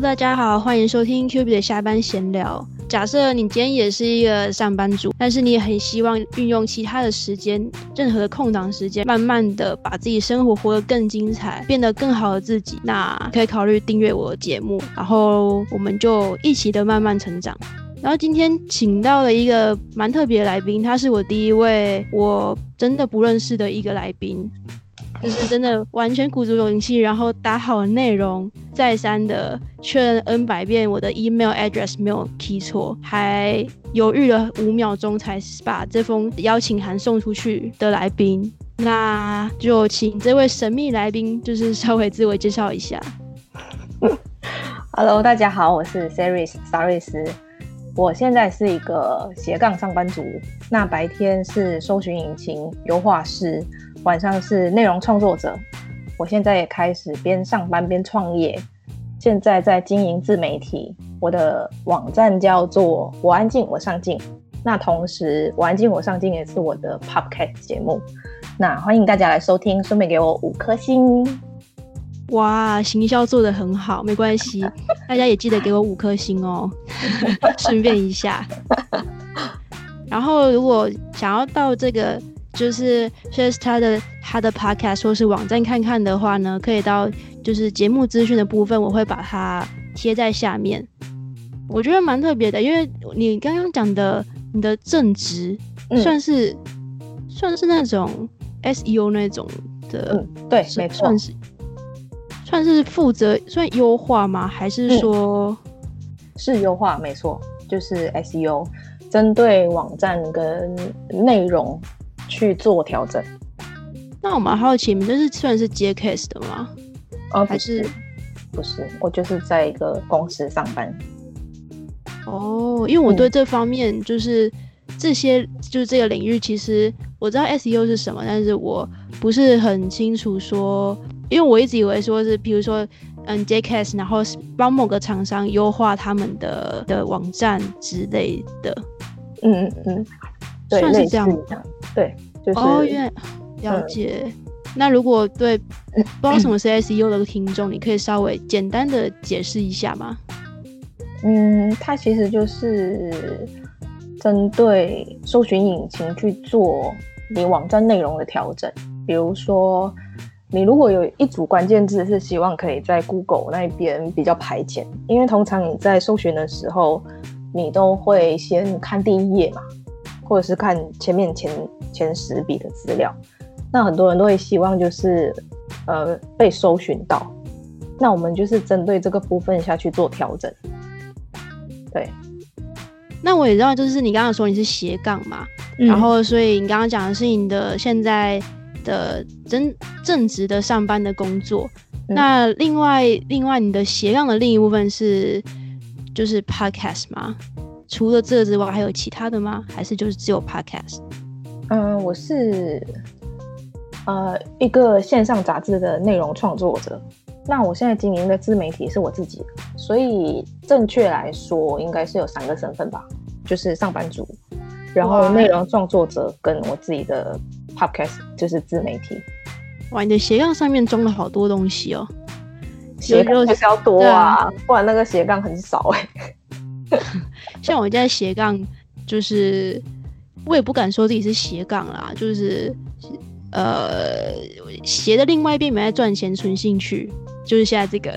大家好，欢迎收听 Q B 的下班闲聊。假设你今天也是一个上班族，但是你也很希望运用其他的时间，任何的空档时间，慢慢的把自己生活活得更精彩，变得更好的自己，那可以考虑订阅我的节目，然后我们就一起的慢慢成长。然后今天请到了一个蛮特别的来宾，他是我第一位我真的不认识的一个来宾。就是真的完全鼓足勇气，然后打好了内容，再三的确认 N 百遍我的 email address 没有 key 错，还犹豫了五秒钟才把这封邀请函送出去的来宾，那就请这位神秘来宾就是稍微自我介绍一下。Hello，大家好，我是 Saris Saris，我现在是一个斜杠上班族，那白天是搜寻引擎优化师。晚上是内容创作者，我现在也开始边上班边创业，现在在经营自媒体，我的网站叫做“我安静我上镜”。那同时，“我安静我上镜”也是我的 podcast 节目，那欢迎大家来收听，顺便给我五颗星。哇，行销做的很好，没关系，大家也记得给我五颗星哦，顺便一下。然后，如果想要到这个。就是 just 他的他的 podcast 或是网站看看的话呢，可以到就是节目资讯的部分，我会把它贴在下面。我觉得蛮特别的，因为你刚刚讲的你的正职算是算是那种 SEO 那种的，对，没错，算是算是负责算优化吗？还是说是优化？没错，就是 SEO 针对网站跟内容。去做调整。那我蛮好奇，你们这是算是接 case 的吗？哦，还是不是？我就是在一个公司上班。哦，因为我对这方面就是这些就是这个领域，其实我知道 SEO 是什么，但是我不是很清楚说，因为我一直以为说是，比如说嗯，Jcase，然后帮某个厂商优化他们的的网站之类的。嗯嗯嗯。算是这样，对，就是哦，原了解。那如果对不知道什么是 SEO 的听众，你可以稍微简单的解释一下吗？嗯，它其实就是针对搜寻引擎去做你网站内容的调整。比如说，你如果有一组关键字是希望可以在 Google 那边比较排前，因为通常你在搜寻的时候，你都会先看第一页嘛。或者是看前面前前十笔的资料，那很多人都会希望就是呃被搜寻到，那我们就是针对这个部分下去做调整。对，那我也知道，就是你刚刚说你是斜杠嘛，然后所以你刚刚讲的是你的现在的正正职的上班的工作，那另外另外你的斜杠的另一部分是就是 podcast 吗？除了这之外，还有其他的吗？还是就是只有 podcast？嗯，我是呃一个线上杂志的内容创作者。那我现在经营的自媒体是我自己，所以正确来说，应该是有三个身份吧，就是上班族，然后内容创作者跟我自己的 podcast 就是自媒体。哇，你的斜杠上面装了好多东西哦，斜杠是要多啊，不然那个斜杠很少哎。像我在斜杠，就是我也不敢说自己是斜杠啦，就是呃斜的另外一边没在赚钱，纯兴趣，就是现在这个，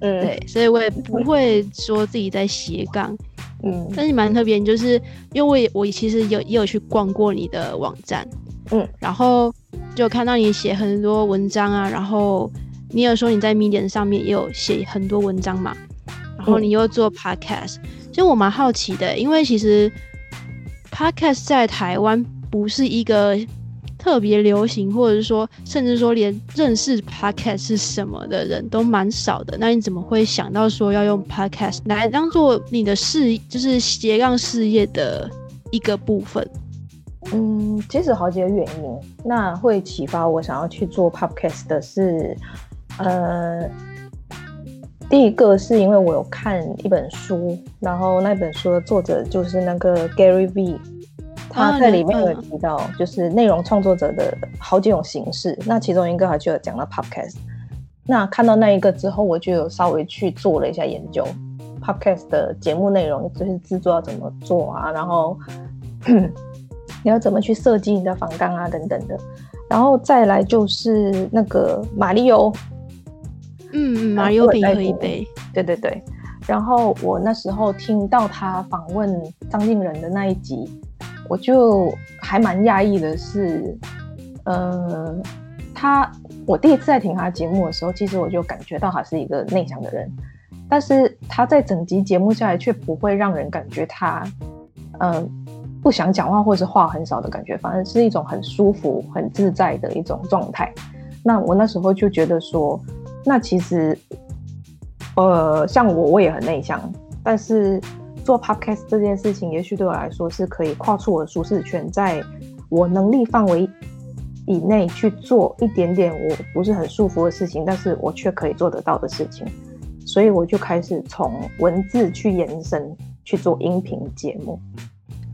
嗯，对，所以我也不会说自己在斜杠，嗯，但是蛮特别，就是因为我也我其实有也有去逛过你的网站，嗯，然后就看到你写很多文章啊，然后你有说你在 Medium 上面也有写很多文章嘛，然后你又做 Podcast。其实我蛮好奇的，因为其实 podcast 在台湾不是一个特别流行，或者是说，甚至说连认识 podcast 是什么的人都蛮少的。那你怎么会想到说要用 podcast 来当做你的事，就是斜杠事业的一个部分？嗯，其实好几个原因。那会启发我想要去做 podcast 的是，呃。第一个是因为我有看一本书，然后那本书的作者就是那个 Gary V，他在里面有提到，就是内容创作者的好几种形式。那其中一个他就有讲到 Podcast。那看到那一个之后，我就有稍微去做了一下研究，podcast 的节目内容就是制作要怎么做啊，然后 你要怎么去设计你的访纲啊等等的，然后再来就是那个马里欧，嗯，马里欧比喝一杯，对对对。然后我那时候听到他访问张敬仁的那一集，我就还蛮讶异的是，呃，他我第一次在听他节目的时候，其实我就感觉到他是一个内向的人，但是他在整集节目下来却不会让人感觉他，嗯，不想讲话或者是话很少的感觉，反而是一种很舒服、很自在的一种状态。那我那时候就觉得说，那其实。呃，像我，我也很内向，但是做 podcast 这件事情，也许对我来说是可以跨出我的舒适圈，在我能力范围以内去做一点点我不是很舒服的事情，但是我却可以做得到的事情，所以我就开始从文字去延伸去做音频节目。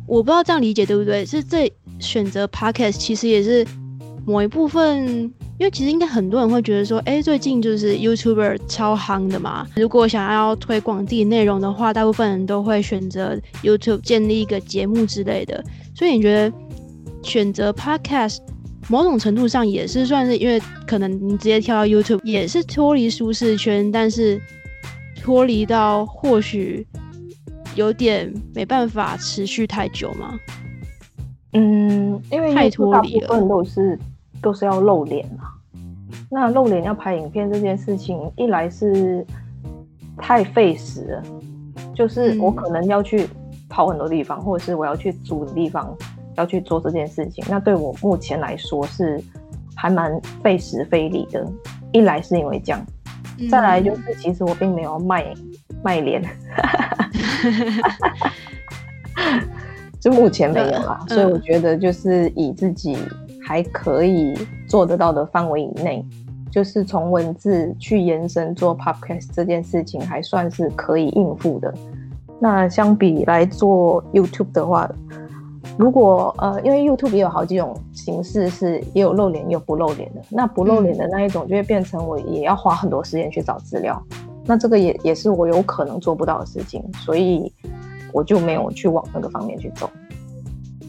我不知道这样理解对不对？是这选择 podcast 其实也是某一部分。因为其实应该很多人会觉得说，哎，最近就是 YouTuber 超夯的嘛。如果想要推广自己内容的话，大部分人都会选择 YouTube 建立一个节目之类的。所以你觉得选择 Podcast 某种程度上也是算是，因为可能你直接跳到 YouTube 也是脱离舒适圈，但是脱离到或许有点没办法持续太久吗？嗯，因为太脱离了，大部分都是。都是要露脸啊，那露脸要拍影片这件事情，一来是太费时了，就是我可能要去跑很多地方，或者是我要去租的地方要去做这件事情，那对我目前来说是还蛮费时费力的。一来是因为这样，再来就是其实我并没有卖卖脸，就目前没有啦，所以我觉得就是以自己。还可以做得到的范围以内，就是从文字去延伸做 podcast 这件事情，还算是可以应付的。那相比来做 YouTube 的话，如果呃，因为 YouTube 也有好几种形式，是也有露脸，也有不露脸的。那不露脸的那一种，就会变成我也要花很多时间去找资料。那这个也也是我有可能做不到的事情，所以我就没有去往那个方面去走。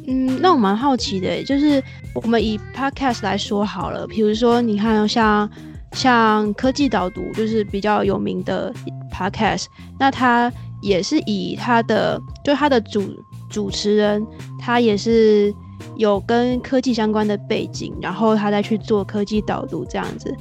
嗯，那我蛮好奇的，就是我们以 podcast 来说好了，比如说你看像像科技导读，就是比较有名的 podcast，那他也是以他的就他的主主持人，他也是有跟科技相关的背景，然后他再去做科技导读这样子。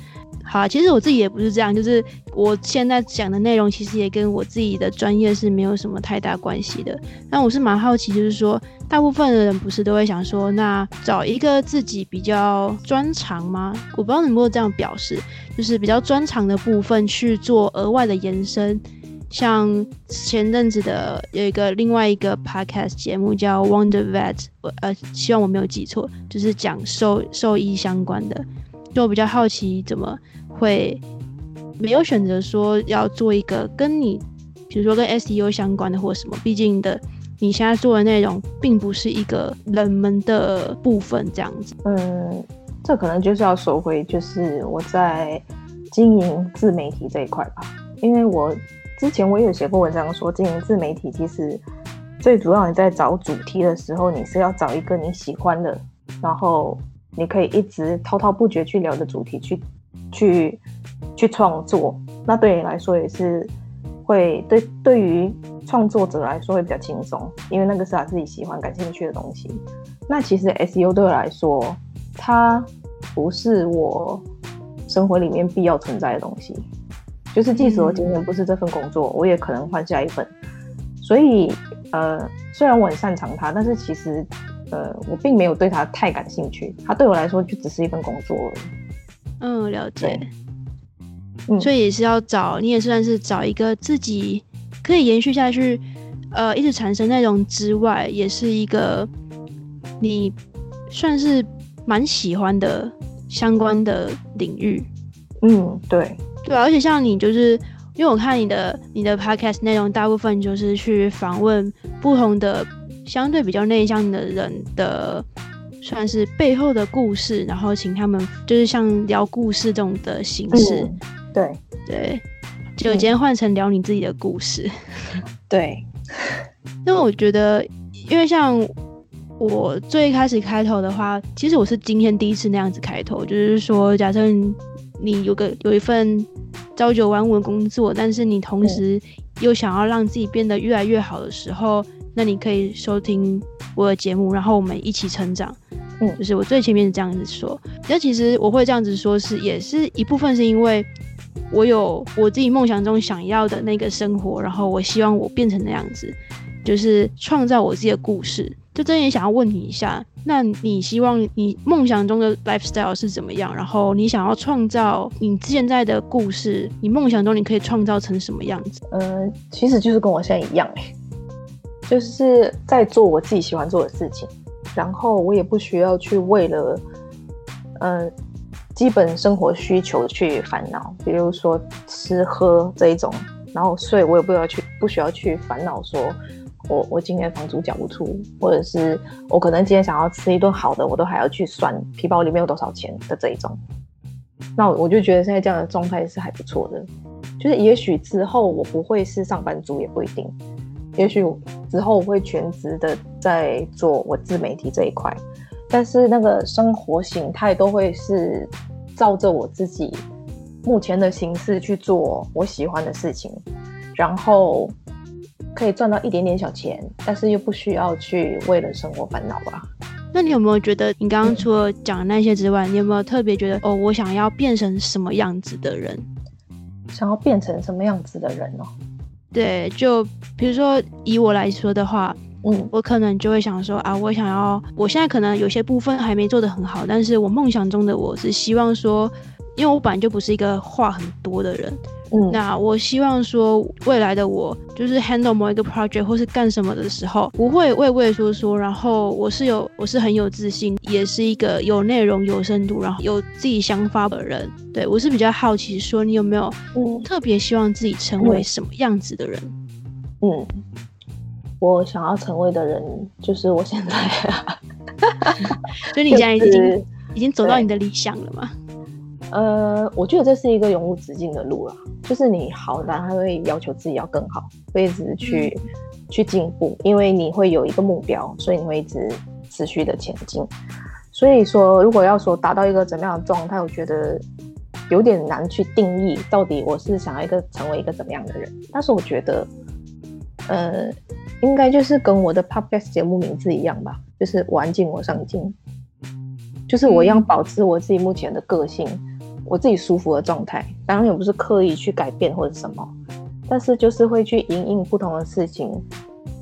好，其实我自己也不是这样，就是我现在讲的内容其实也跟我自己的专业是没有什么太大关系的。但我是蛮好奇，就是说，大部分的人不是都会想说，那找一个自己比较专长吗？我不知道能不能这样表示，就是比较专长的部分去做额外的延伸。像前阵子的有一个另外一个 podcast 节目叫 Wonder Vet，我呃希望我没有记错，就是讲兽兽医相关的。就比较好奇，怎么？会没有选择说要做一个跟你，比如说跟 SEO 相关的或什么，毕竟的你现在做的内容并不是一个冷门的部分，这样子。嗯，这可能就是要收回，就是我在经营自媒体这一块吧。因为我之前我有写过文章说，经营自媒体其实最主要你在找主题的时候，你是要找一个你喜欢的，然后你可以一直滔滔不绝去聊的主题去。去去创作，那对你来说也是会对对于创作者来说会比较轻松，因为那个是他自己喜欢、感兴趣的东西。那其实 S U 对我来说，它不是我生活里面必要存在的东西。就是即使我今天不是这份工作，我也可能换下一份。所以，呃，虽然我很擅长它，但是其实，呃，我并没有对他太感兴趣。他对我来说就只是一份工作而已。嗯，了解。所以也是要找你，也算是找一个自己可以延续下去，呃，一直产生内容之外，也是一个你算是蛮喜欢的相关的领域。嗯，对，对，而且像你，就是因为我看你的你的 podcast 内容，大部分就是去访问不同的相对比较内向的人的。算是背后的故事，然后请他们就是像聊故事这种的形式，对对，就今天换成聊你自己的故事。对，因为我觉得，因为像我最开始开头的话，其实我是今天第一次那样子开头，就是说，假设你有个有一份朝九晚五的工作，但是你同时又想要让自己变得越来越好的时候，那你可以收听我的节目，然后我们一起成长。嗯就是我最前面是这样子说，那其实我会这样子说，是也是一部分是因为我有我自己梦想中想要的那个生活，然后我希望我变成那样子，就是创造我自己的故事。就真也想要问你一下，那你希望你梦想中的 lifestyle 是怎么样？然后你想要创造你现在的故事，你梦想中你可以创造成什么样子？嗯，其实就是跟我现在一样哎，就是在做我自己喜欢做的事情，然后我也不需要去为了，呃，基本生活需求去烦恼，比如说吃喝这一种，然后睡我也不要去不需要去烦恼说，我我今天房租缴不出，或者是我可能今天想要吃一顿好的，我都还要去算皮包里面有多少钱的这一种。那我就觉得现在这样的状态是还不错的，就是也许之后我不会是上班族，也不一定。也许之后我会全职的在做我自媒体这一块，但是那个生活形态都会是照着我自己目前的形式去做我喜欢的事情，然后可以赚到一点点小钱，但是又不需要去为了生活烦恼吧。那你有没有觉得，你刚刚除了讲那些之外，你有没有特别觉得，哦，我想要变成什么样子的人？想要变成什么样子的人哦？对，就比如说以我来说的话，嗯我可能就会想说啊，我想要，我现在可能有些部分还没做得很好，但是我梦想中的我是希望说，因为我本来就不是一个话很多的人，嗯那我希望说未来的我就是 handle 某一个 project 或是干什么的时候，不会畏畏缩缩，然后我是有我是很有自信，也是一个有内容、有深度，然后有自己想法的人。对我是比较好奇，说你有没有嗯特别希望自己成为什么样子的人？嗯，我想要成为的人就是我现在啊。所以你现在已经、就是已经走到你的理想了吗？呃，我觉得这是一个永无止境的路啦，就是你好，难，还会要求自己要更好，会一直去、去进步，因为你会有一个目标，所以你会一直持续的前进。所以说，如果要说达到一个怎么样的状态，我觉得有点难去定义到底我是想要一个成为一个怎么样的人。但是我觉得，呃，应该就是跟我的 podcast 节目名字一样吧，就是我安静，我上进。就是我要保持我自己目前的个性，我自己舒服的状态。当然也不是刻意去改变或者什么，但是就是会去迎应不同的事情，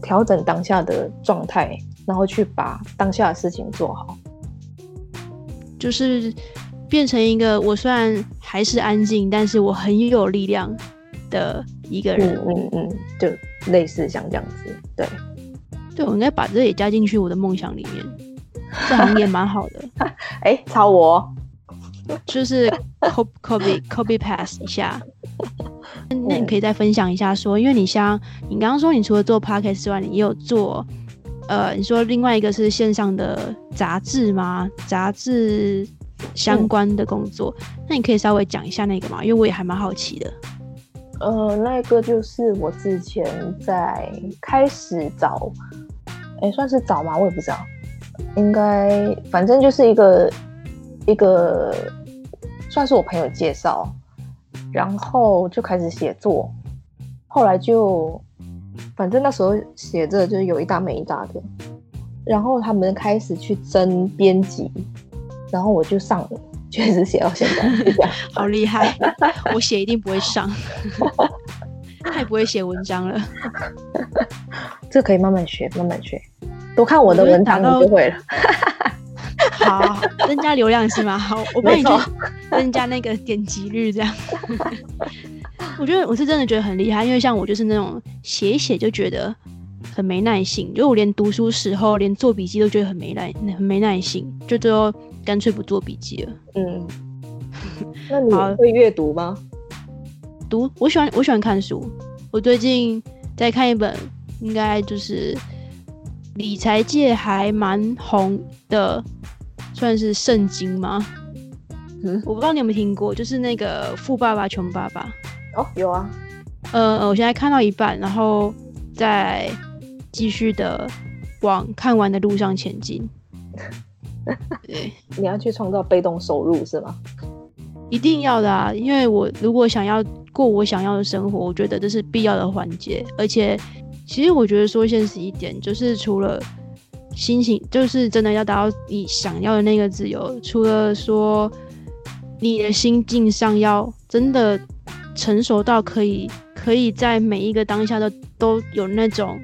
调整当下的状态，然后去把当下的事情做好。就是变成一个我虽然还是安静，但是我很有力量的一个人。嗯嗯嗯，就类似像这样子，对。对，我应该把这也加进去我的梦想里面，这行业蛮好的，哎，抄我哦。就是 copy copy copy pass 一下。那你可以再分享一下说，因为你像你刚刚说，你除了做 podcast 之外，你也有做，呃，你说另外一个是线上的杂志吗？杂志相关的工作，那你可以稍微讲一下那个吗？因为我也还蛮好奇的。呃，那个就是我之前在开始找，哎，算是找吗？我也不知道，应该反正就是一个一个，算是我朋友介绍，然后就开始写作，后来就反正那时候写着就是有一搭没一搭的，然后他们开始去争编辑，然后我就上了。确实写到现在 好厉害！我写一定不会上，太不会写文章了。这可以慢慢学，慢慢学，多看我的文章你就会了。好，增加流量是吗？好，我帮你去增加那个点击率，这样。我觉得我是真的觉得很厉害，因为像我就是那种写一写就觉得很没耐性，就我连读书时候连做笔记都觉得很没耐很没耐性，就最后干脆不做笔记了。嗯，那你会阅读吗？读，我喜欢我喜欢看书。我最近在看一本，应该就是理财界还蛮红的，算是圣经吗？嗯，我不知道你有没有听过，就是那个《富爸爸穷爸爸》。哦，有啊。呃，我现在看到一半，然后再继续的往看完的路上前进。对，你要去创造被动收入是吗？一定要的啊！因为我如果想要过我想要的生活，我觉得这是必要的环节。而且，其实我觉得说现实一点，就是除了心情，就是真的要达到你想要的那个自由，除了说你的心境上要真的成熟到可以可以在每一个当下都都有那种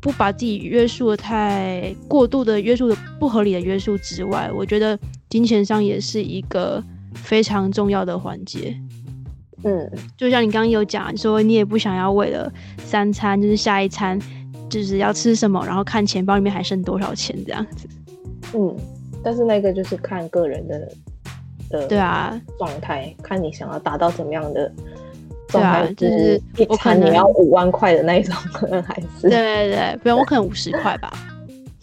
不把自己约束的太过度的约束的不合理的约束之外，我觉得金钱上也是一个。非常重要的环节，嗯，就像你刚刚有讲，说你也不想要为了三餐，就是下一餐就是要吃什么，然后看钱包里面还剩多少钱这样子，嗯，但是那个就是看个人的的对啊。状态，看你想要达到怎么样的对啊，就是我可能要五万块的那一种，可能还是对对对，不用我可能五十块吧，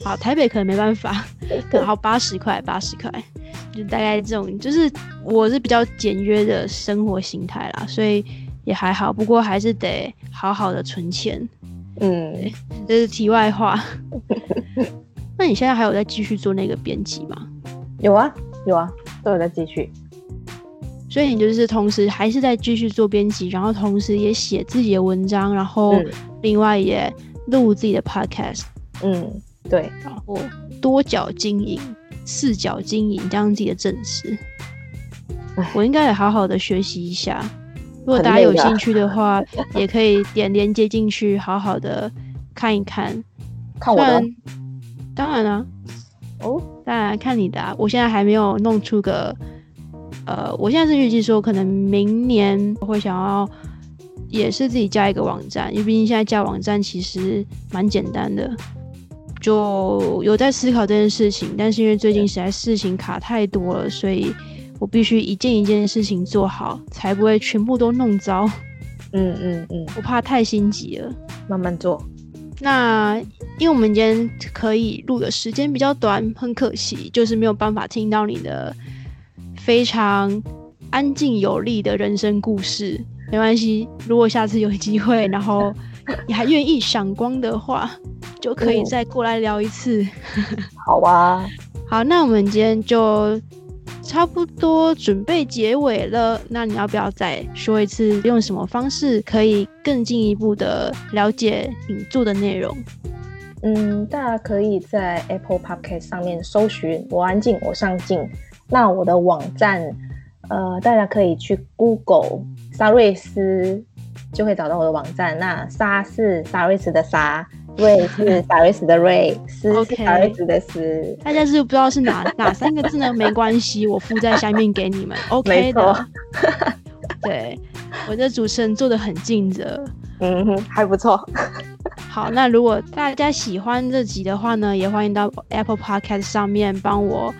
好，台北可能没办法，可能好八十块，八十块。就大概这种，就是我是比较简约的生活形态啦，所以也还好。不过还是得好好的存钱。嗯，这是题外话。那你现在还有在继续做那个编辑吗？有啊，有啊，都有在继续。所以你就是同时还是在继续做编辑，然后同时也写自己的文章，然后另外也录自己的 podcast。嗯，对，然后多角经营。四角经营，这样自己的正事，我应该也好好的学习一下。如果大家有兴趣的话，也可以点连接进去，好好的看一看。看我的？当然了。哦，当然看你的。我现在还没有弄出个，呃，我现在是预计说，可能明年会想要，也是自己加一个网站，因为毕竟现在加网站其实蛮简单的。就有在思考这件事情，但是因为最近实在事情卡太多了，所以我必须一件一件事情做好，才不会全部都弄糟。嗯嗯嗯，我怕太心急了，慢慢做。那因为我们今天可以录的时间比较短，很可惜，就是没有办法听到你的非常安静有力的人生故事。没关系，如果下次有机会，然后你 还愿意闪光的话。就可以再过来聊一次，好啊，好，那我们今天就差不多准备结尾了。那你要不要再说一次，用什么方式可以更进一步的了解你做的内容？嗯，大家可以在 Apple Podcast 上面搜寻“我安静，我上进”。那我的网站，呃，大家可以去 Google 沙瑞斯，就会找到我的网站。那沙是沙瑞斯的沙。瑞是 沙瑞斯的瑞，斯是沙瑞斯的斯。大家是不知道是哪 哪三个字呢？没关系，我附在下面给你们。OK 的。对，我的主持人做的很尽责。嗯哼，还不错。好，那如果大家喜欢这集的话呢，也欢迎到 Apple Podcast 上面帮我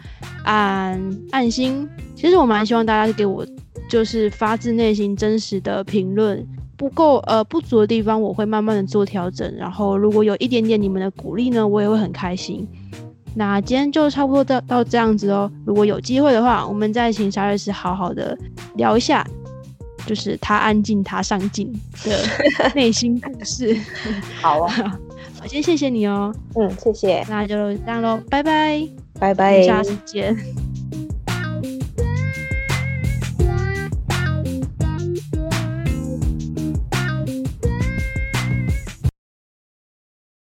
按按心。其实我蛮希望大家给我就是发自内心真实的评论。不够呃不足的地方，我会慢慢的做调整。然后如果有一点点你们的鼓励呢，我也会很开心。那今天就差不多到到这样子哦。如果有机会的话，我们再请沙瑞斯好好的聊一下，就是他安静他上进的内心故事。好啊，好，先谢谢你哦。嗯，谢谢。那就这样喽，拜拜，拜拜，下次见。